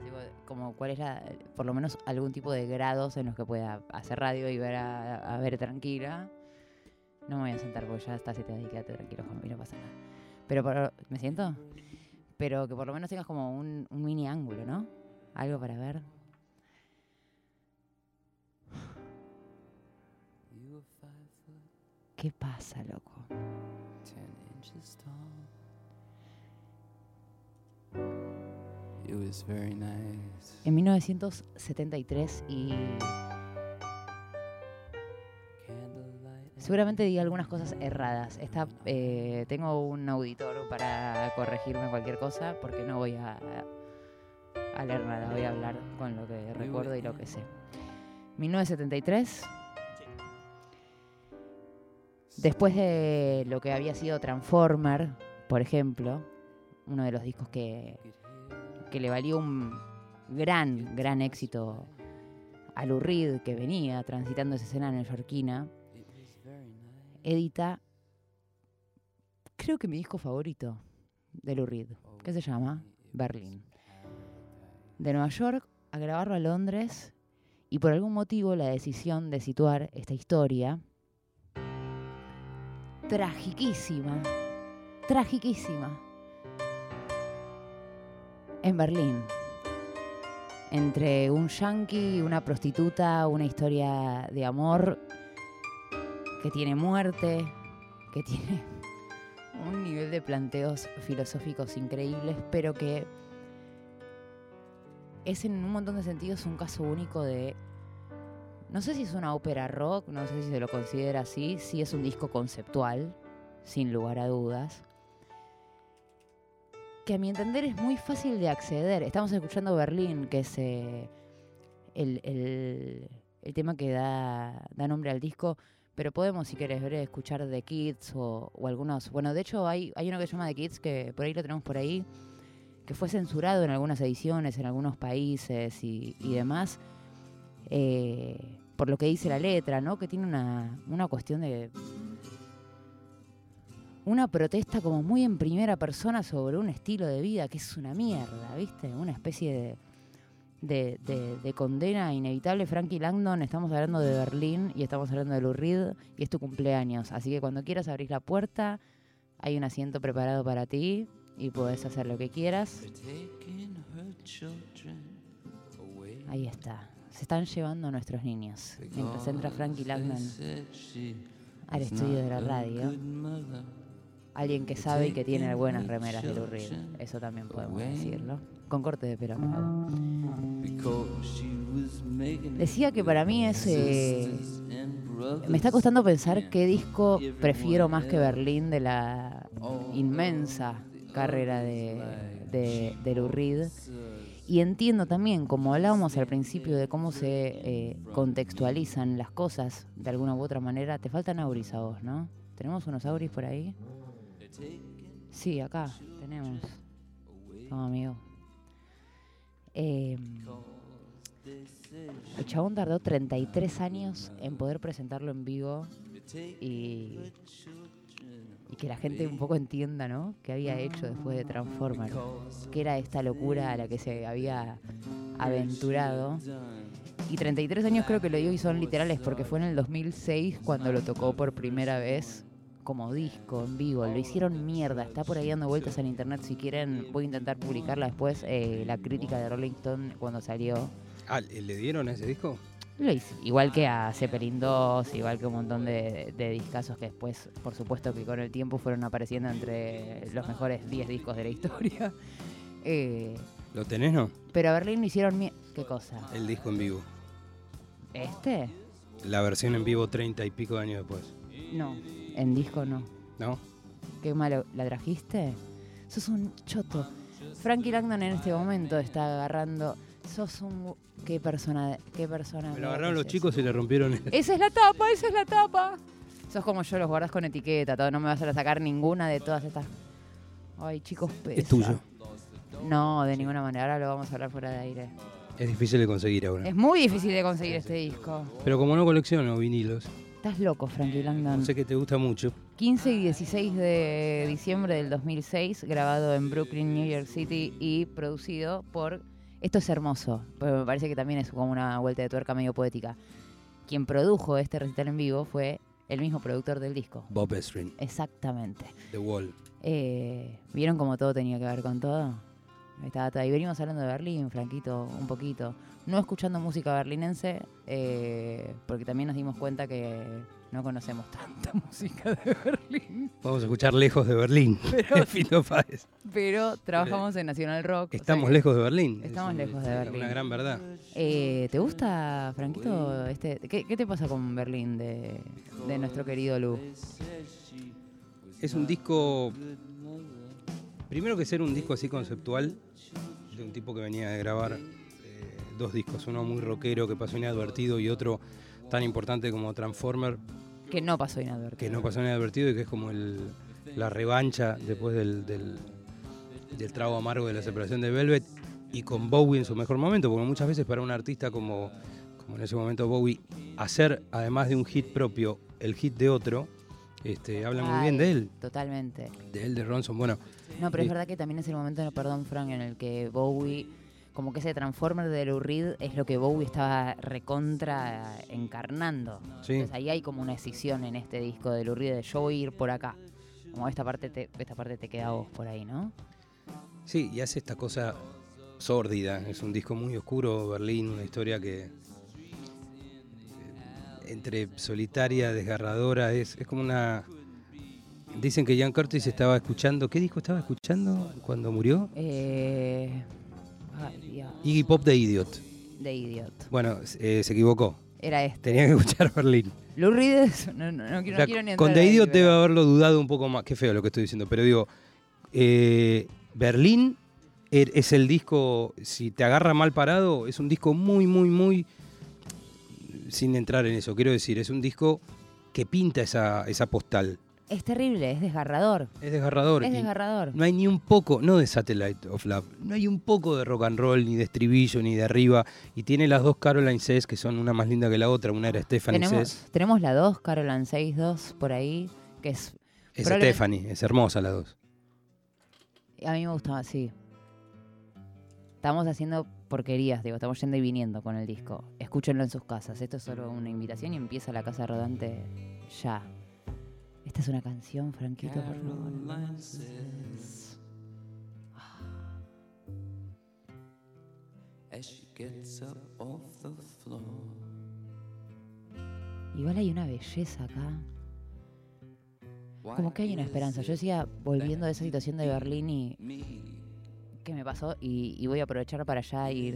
como cuál es la, por lo menos algún tipo de grados en los que pueda hacer radio y ver a, ver tranquila. No me voy a sentar porque ya está, se te quédate tranquilo, Juan, no pasa nada. Pero, por- ¿me siento? Pero que por lo menos tengas como un, un mini ángulo, ¿no? Algo para ver. ¿Qué pasa, loco? ten inches tall. It was very nice. En 1973 y seguramente diga algunas cosas erradas. Eh, tengo un auditor para corregirme cualquier cosa porque no voy a, a leer nada, voy a hablar con lo que recuerdo y lo que sé. 1973. Después de lo que había sido Transformer, por ejemplo, uno de los discos que, que le valió un gran, gran éxito a Lou Reed, que venía transitando esa escena neoyorquina, edita, creo que mi disco favorito de Lou Reed, que se llama Berlín. De Nueva York a grabarlo a Londres y por algún motivo la decisión de situar esta historia tragiquísima, tragiquísima, en Berlín. Entre un yankee, una prostituta, una historia de amor que tiene muerte, que tiene un nivel de planteos filosóficos increíbles, pero que es en un montón de sentidos un caso único de No sé si es una ópera rock, no sé si se lo considera así. Sí es un disco conceptual, sin lugar a dudas. Que a mi entender es muy fácil de acceder. Estamos escuchando Berlín, que es eh, el, el- el tema que da, da nombre al disco. Pero podemos, si querés, ver, escuchar The Kids o, o algunos. Bueno, de hecho, hay, hay uno que se llama The Kids, que por ahí lo tenemos por ahí, que fue censurado en algunas ediciones, en algunos países y, y demás, eh, por lo que dice la letra, ¿no? Que tiene una, una cuestión de. Una protesta como muy en primera persona sobre un estilo de vida que es una mierda, ¿viste? Una especie de, de, de- de condena inevitable. Frankie Langdon, estamos hablando de Berlín y estamos hablando de Lou Reed y es tu cumpleaños. Así que cuando quieras abrir la puerta, hay un asiento preparado para ti y puedes hacer lo que quieras. Ahí está. Se están llevando a nuestros niños. Mientras entra Frankie Langdon, al estudio de la radio, alguien que sabe y que tiene buenas remeras de Lou Reed. Eso también podemos decirlo. Con corte de pelo. Decía que para mí es... eh, me está costando pensar qué disco prefiero más que Berlín de la inmensa carrera de, de, de Lou Reed. Y entiendo también, como hablábamos al principio, de cómo se eh, contextualizan las cosas de alguna u otra manera. Te faltan auris a vos, ¿no? ¿Tenemos unos auris por ahí? Sí, acá tenemos. Toma, amigo. Eh, el chabón tardó 33 años en poder presentarlo en vivo y, que la gente un poco entienda, ¿no? ¿Qué había hecho después de Transformer? ¿Qué era esta locura a la que se había aventurado? Y 33 años creo que lo dio y son literales porque fue en el 2006 cuando lo tocó por primera vez como disco en vivo. Lo hicieron mierda. Está por ahí dando vueltas en internet. Si quieren, voy a intentar publicarla después. eh, la crítica de Rolling Stone cuando salió. Ah, ¿le dieron a ese disco? Lo hice. Igual que a Zeppelin 2, igual que un montón de, de discazos que después, por supuesto, que con el tiempo fueron apareciendo entre los mejores 10 discos de la historia. Eh, ¿Lo tenés, no? pero a Berlín lo hicieron mie- ¿Qué cosa? El disco en vivo. ¿Este? La versión en vivo 30 y pico de años después. No. En disco no. ¿No? Qué malo. ¿La trajiste? Sos un choto. Frankie Langdon en este momento está agarrando. Sos un. ¿Qué persona? ¿Qué persona? Me lo agarraron los chicos y le rompieron el... Esa es la tapa, esa es la tapa. Sos como yo, los guardas con etiqueta, todo. No me vas a sacar ninguna de todas estas. Ay, chicos, pesa. Es tuyo. No, de ninguna manera. Ahora lo vamos a hablar fuera de aire. Es difícil de conseguir ahora. Es muy difícil de conseguir este disco. Pero como no colecciono vinilos, Estás loco, Frankie Langdon. sé que te gusta mucho. 15 y 16 de diciembre del 2006, grabado en Brooklyn, New York City y producido por... Esto es hermoso, pero me parece que también es como una vuelta de tuerca medio poética. Quien produjo este recital en vivo fue el mismo productor del disco. Bob Ezrin, Exactamente. The Wall. Eh, ¿Vieron cómo todo tenía que ver con todo? Estaba todo. Y venimos hablando de Berlín, Franquito, un poquito. No escuchando música berlinense, eh, porque también nos dimos cuenta que no conocemos tanta música de Berlín. Vamos a escuchar Lejos de Berlín. Pero- Fito Páez. Pero trabajamos en Nacional Rock. o sea Estamos lejos de Berlín. Estamos Es- lejos de es Berlín. Una gran verdad. Eh, ¿Te gusta, Franquito? Este, ¿qué, qué te pasa con Berlín de, de nuestro querido Lu? Es un disco. Primero que ser un disco así conceptual, de un tipo que venía de grabar eh, dos discos, uno muy rockero que pasó inadvertido y otro tan importante como Transformer, Que no pasó inadvertido. que no pasó inadvertido y que es como el- la revancha después del, del, del trago amargo de la separación de Velvet y con Bowie en su mejor momento, porque muchas veces para un artista como, como en ese momento Bowie, hacer además de un hit propio el hit de otro, este, habla muy bien de él, Totalmente. de él, de Ronson. Bueno, No, pero es verdad que también es el momento, perdón, Frank, en el que Bowie, como que ese Transformer de Lou Reed es lo que Bowie estaba recontra encarnando. Sí. Entonces ahí hay como una escisión en este disco de Lou Reed de yo voy a ir por acá. Como esta parte te, esta parte te queda a vos por ahí, ¿no? Sí, y hace esta cosa sórdida. Es un disco muy oscuro, Berlín, una historia que. eh, entre solitaria, desgarradora, es, es como una. Dicen que Ian Curtis estaba escuchando. ¿Qué disco estaba escuchando cuando murió? Eh, ay. Iggy Pop de Idiot. De Idiot. Bueno, eh, se equivocó. era este. Tenía que escuchar Berlín. Lou Reed no, no, no quiero, O no sea, quiero ni con The ahí, Idiot pero- debe haberlo dudado un poco más. Qué feo lo que estoy diciendo, pero digo, eh, Berlín er- es el disco, si te agarra mal parado, es un disco muy, muy, muy, sin entrar en eso, quiero decir, es un disco que pinta esa, esa postal. Es terrible, es desgarrador. Es desgarrador. Es desgarrador. No hay ni un poco, no de Satellite of Love, no hay un poco de rock and roll, ni de estribillo, ni de arriba. Y tiene las dos Caroline Says, que son una más linda que la otra. Una era Stephanie Tenemos, Says. tenemos la 2, Caroline 6-2, por ahí, que es... Es Stephanie, es hermosa la dos. A mí me gustaba así. Estamos haciendo porquerías, digo, estamos yendo y viniendo con el disco. Escúchenlo en sus casas. Esto es solo una invitación y empieza la casa rodante ya. Esta es una canción, Franquito, por favor. Igual hay una belleza acá. Como que hay una esperanza. Yo decía, volviendo de esa situación de Berlín y qué me pasó, y, y voy a aprovechar para ya ir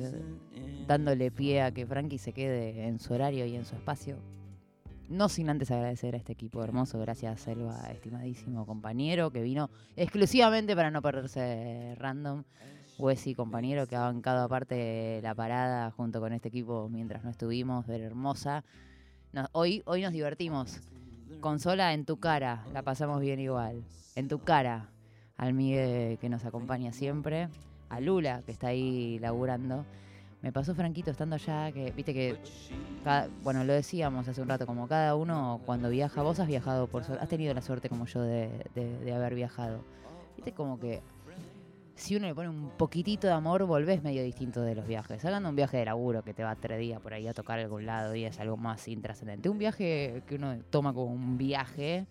dándole pie a que Frankie se quede en su horario y en su espacio. No sin antes agradecer a este equipo hermoso, gracias Selva, estimadísimo compañero, que vino exclusivamente para no perderse random. Wesy, compañero, que ha bancado aparte la parada junto con este equipo mientras no estuvimos, ver hermosa. Hoy, hoy nos divertimos. Consola en tu cara, la pasamos bien igual. En tu cara, al Miguel que nos acompaña siempre, a Lula que está ahí laburando. Me pasó Franquito estando allá, que viste que, cada- bueno, lo decíamos hace un rato, como cada uno cuando viaja, vos has viajado por has tenido la suerte como yo de, de- de haber viajado. Viste como que si uno le pone un poquitito de amor, volvés medio distinto de los viajes. Hablando de un viaje de laburo que te va tres días por ahí a tocar algún lado y es algo más intrascendente. Un viaje que uno toma como un viaje.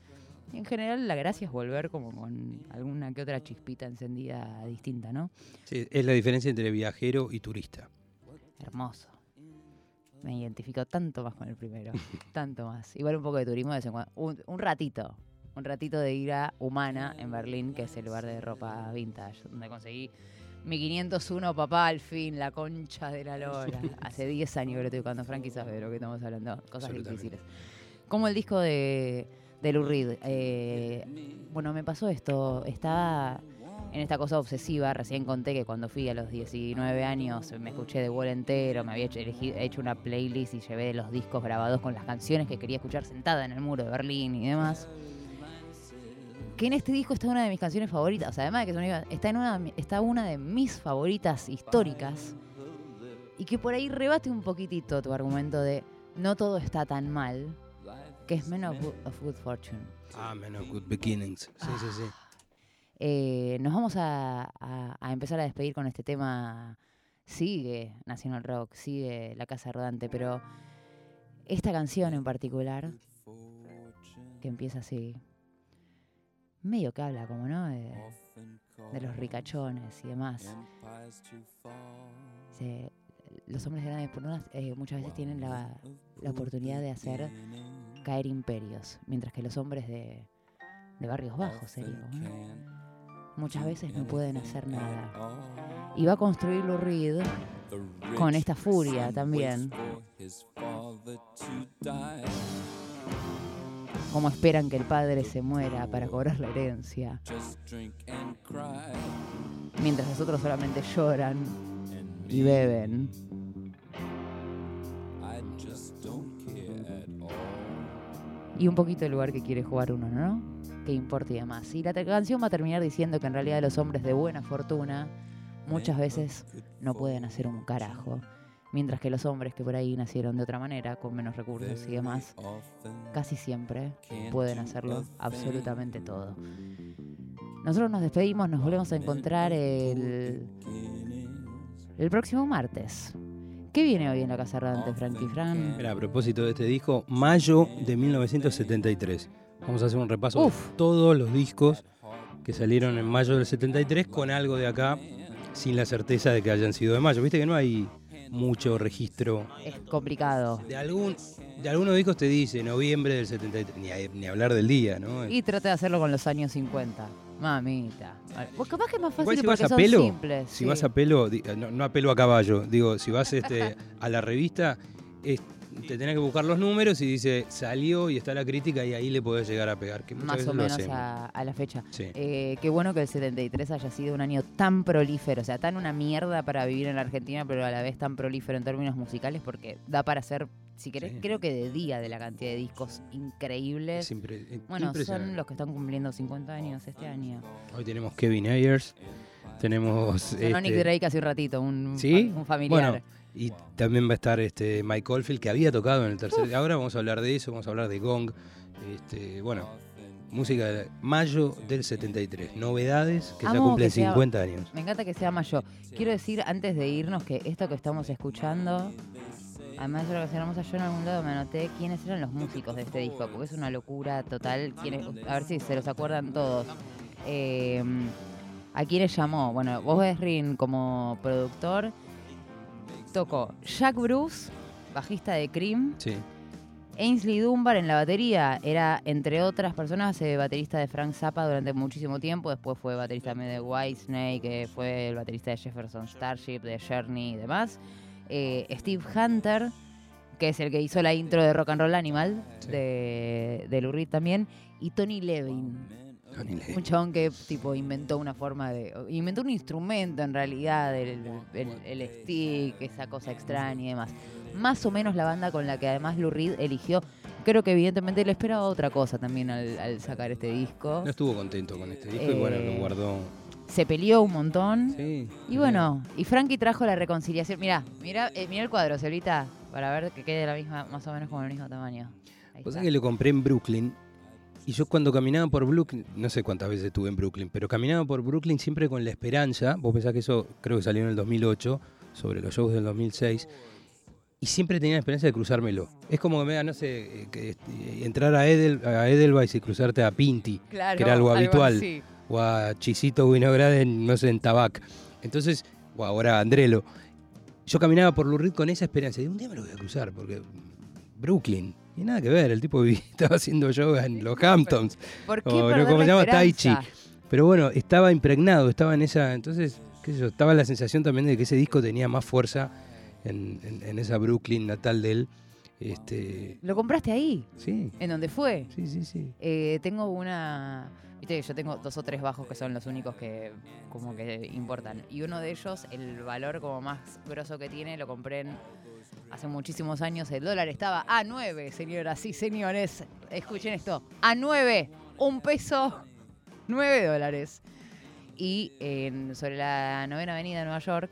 En general, la gracia es volver como con alguna que otra chispita encendida distinta, ¿no? Sí, es la diferencia entre viajero y turista. Hermoso. Me identifico tanto más con el primero. tanto más. Igual un poco de turismo de vez en cuando. Un, un ratito. Un ratito de ir a Humana en Berlín, que es el lugar de ropa vintage, donde conseguí mi 501 papá al fin, la concha de la lora. Hace 10 años que lo estoy buscando. Frankie sabe de lo que estamos hablando. Cosas difíciles. Como el disco de, de Lou Reed. Eh, bueno, me pasó esto. Estaba en esta cosa obsesiva. Recién conté que cuando fui a los 19 años me escuché de vuelo entero, me había hecho, una playlist y llevé los discos grabados con las canciones que quería escuchar sentada en el muro de Berlín y demás. Que en este disco está una de mis canciones favoritas. O sea, además de que una- está, en una, está una de mis favoritas históricas. Y que por ahí rebate un poquitito tu argumento de no todo está tan mal. Que es Men of of Good Fortune. Ah, menos Good Beginnings. Sí, sí, sí. Eh, nos vamos a, empezar a despedir con este tema. Sigue National Rock, sigue La Casa Rodante, pero esta canción en particular, que empieza así, medio que habla como, ¿no? De, de los ricachones y demás. Los hombres grandes por unas, eh, muchas veces tienen la, oportunidad de hacer caer imperios, mientras que los hombres de, de barrios bajos, sería, ¿no? Muchas veces no pueden hacer nada. Y va a construir Lou Reed con esta furia también. Como esperan que el padre se muera para cobrar la herencia, mientras los otros solamente lloran y beben. Y un poquito el lugar que quiere jugar uno, ¿no? Que importa y demás. Y la canción va a terminar diciendo que en realidad los hombres de buena fortuna muchas veces no pueden hacer un carajo. Mientras que los hombres que por ahí nacieron de otra manera, con menos recursos y demás, casi siempre pueden hacerlo absolutamente todo. Nosotros nos despedimos, nos volvemos a encontrar el, el próximo martes. ¿Qué viene hoy en la Casa Rodante, Frankie Fran? Mira, a propósito de este disco, mayo de 1973. Vamos a hacer un repaso Uf. de todos los discos que salieron en mayo del 73 con algo de acá, sin la certeza de que hayan sido de mayo. Viste que no hay mucho registro. Es complicado. De, algún, de algunos discos te dice noviembre del 73, ni, a- ni hablar del día, ¿no? Y trata de hacerlo con los años 50. Mamita. Pues capaz que es más fácil si porque vas a son pelo, simples. si sí. vas a pelo, no, no a pelo a caballo, digo, si vas este, a la revista, es te tenés que buscar los números y dice, salió y está la crítica y ahí le podés llegar a pegar. Que Más o menos a, a la fecha. Sí. Eh, qué bueno que el 73 haya sido un año tan prolífero, o sea, tan una mierda para vivir en la Argentina, pero a la vez tan prolífero en términos musicales, porque da para hacer, si querés, Sí. creo que de día de la cantidad de discos increíbles. Impre- eh, Bueno, son los que están cumpliendo 50 años este año. Hoy tenemos Kevin Ayers, tenemos... Sonó Nick este, Drake hace un ratito, un, ¿Sí? un familiar. Bueno, y también va a estar este Mike Oldfield, que había tocado en el tercer... Ahora vamos a hablar de eso, vamos a hablar de Gong. Este, bueno, música de mayo del 73. Novedades que ya Amo cumplen que sea- 50 años. Me encanta que sea mayo. Quiero decir antes de irnos que esto que estamos escuchando, además de lo que cerramos yo en algún lado me anoté quiénes eran los músicos de este disco, porque es una locura total. A ver si se los acuerdan todos. Eh, ¿A quiénes llamó? Bueno, vos Esrin como productor tocó Jack Bruce, bajista de Cream, Sí. Ainsley Dunbar en la batería era, entre otras personas, eh, baterista de Frank Zappa durante muchísimo tiempo. Después fue baterista también de Whitesnake, que fue el baterista de Jefferson Starship, de Journey y demás. Eh, Steve Hunter, que es el que hizo la intro de Rock and Roll Animal, Sí. de, de también. Y Tony Levin. Un chabón que tipo inventó una forma de. inventó un instrumento en realidad, el, el- el stick, esa cosa extraña y demás. Más o menos la banda con la que además Lou Reed eligió. Creo que evidentemente le esperaba otra cosa también al, al sacar este disco. No estuvo contento con este disco y bueno, Eh, lo guardó. Se peleó un montón. Sí. Y bueno, y Frankie trajo la reconciliación. Mirá, mirá, eh, mirá el cuadro, Celita, para ver que quede la misma, más o menos como el mismo tamaño. Sabés que lo compré en Brooklyn. Y yo cuando caminaba por Brooklyn, no sé cuántas veces estuve en Brooklyn, pero caminaba por Brooklyn siempre con la esperanza, vos pensás que eso creo que salió en el 2008, sobre los shows del 2006, y siempre tenía la esperanza de cruzármelo. Es como que me da, no sé, eh, que, eh, entrar a, Edel, a Edelweiss y cruzarte a Pinti, Claro, que era algo habitual, así. o a Chisito Winograd no sé, en Tabac. Entonces, o ahora Andrelo. Yo caminaba por Lurid con esa esperanza, de un día me lo voy a cruzar, porque Brooklyn, y nada que ver, el tipo vivía- estaba haciendo yoga en los Hamptons. ¿Por qué o no, ¿cómo se llama? Tai? Chi. Pero bueno, estaba impregnado, estaba en esa. Entonces, qué sé yo, estaba la sensación también de que ese disco tenía más fuerza en, en- en esa Brooklyn natal de él. Este, ¿Lo compraste ahí? sí, ¿En dónde fue? sí, sí, sí. Eh, tengo una. Viste que yo tengo dos o tres bajos que son los únicos que como que importan. Y uno de ellos, el valor como más grosso que tiene, lo compré en- hace muchísimos años. El dólar estaba a 9, señoras y señores. Escuchen esto. A 9. Un peso, 9 dólares. Y en- sobre la novena avenida de Nueva York,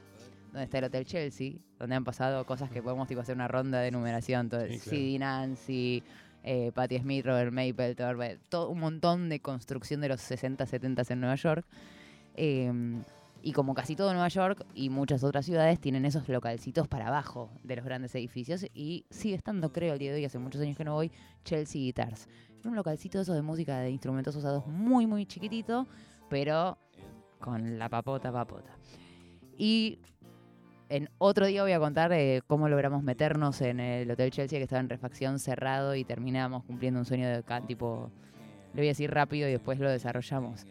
donde está el Hotel Chelsea, donde han pasado cosas que podemos tipo, hacer una ronda de numeración. Todo, Sí, claro. Nancy, eh, Patti Smith, Robert Mapplethorpe, todo un montón de construcción de los 60, 70 en Nueva York. Eh, y como casi todo Nueva York y muchas otras ciudades tienen esos localcitos para abajo de los grandes edificios y sigue estando, creo, el día de hoy, hace muchos años que no voy, Chelsea Guitars. Un localcito de esos de música de instrumentos usados muy, muy chiquitito, pero con la papota, papota. Y en otro día voy a contar eh, cómo logramos meternos en el Hotel Chelsea, que estaba en refacción cerrado y terminamos cumpliendo un sueño de acá, tipo, le voy a decir rápido y después lo desarrollamos.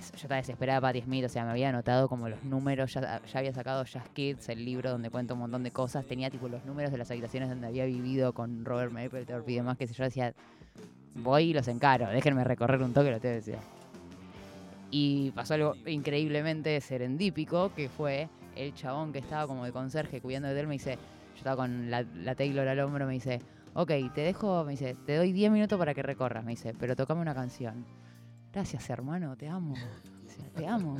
Yo estaba desesperada Patti Smith, o sea, me había anotado como los números, ya, ya había sacado Jazz Kids, el libro donde cuento un montón de cosas, tenía tipo los números de las habitaciones donde había vivido con Robert Mapplethorpe y demás, que sé yo, decía, voy y los encaro, déjenme recorrer un toque, lo te decía. Y pasó algo increíblemente serendípico, que fue el chabón que estaba como de conserje cuidando de él, me dice, yo estaba con la, la Taylor al hombro, me dice, ok, te dejo, me dice, te doy 10 minutos para que recorras, me dice, pero tocame una canción. Gracias, hermano, te amo. Te amo.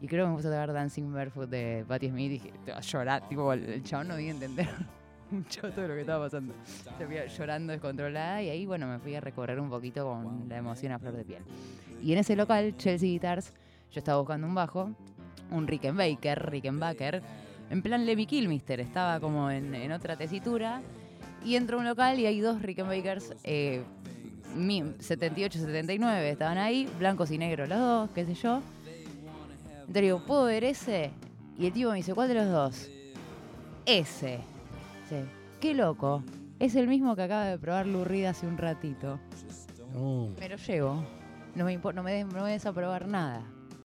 Y creo que me puse a tocar Dancing Barefoot de Patti Smith y dije, te vas a llorar. Tipo, el, chabón no iba a entender mucho todo lo que estaba pasando. Se veía llorando descontrolada y ahí, bueno, me fui a recorrer un poquito con la emoción a flor de piel. Y en ese local, Chelsea Guitars, yo estaba buscando un bajo, un Rickenbacker, Rickenbacker, en plan Lemmy Kilmister, estaba como en, en otra tesitura. Y entro a un local y hay dos Rickenbackers, eh, 78, 79, estaban ahí, blancos y negros los dos, qué sé yo. Entonces digo, ¿puedo ver ese? Y el tipo me dice, ¿cuál de los dos? Ese. Dice, qué loco. Es el mismo que acaba de probar Reed hace un ratito. No. Me lo llevo. No me, no me, des- no me des a probar nada.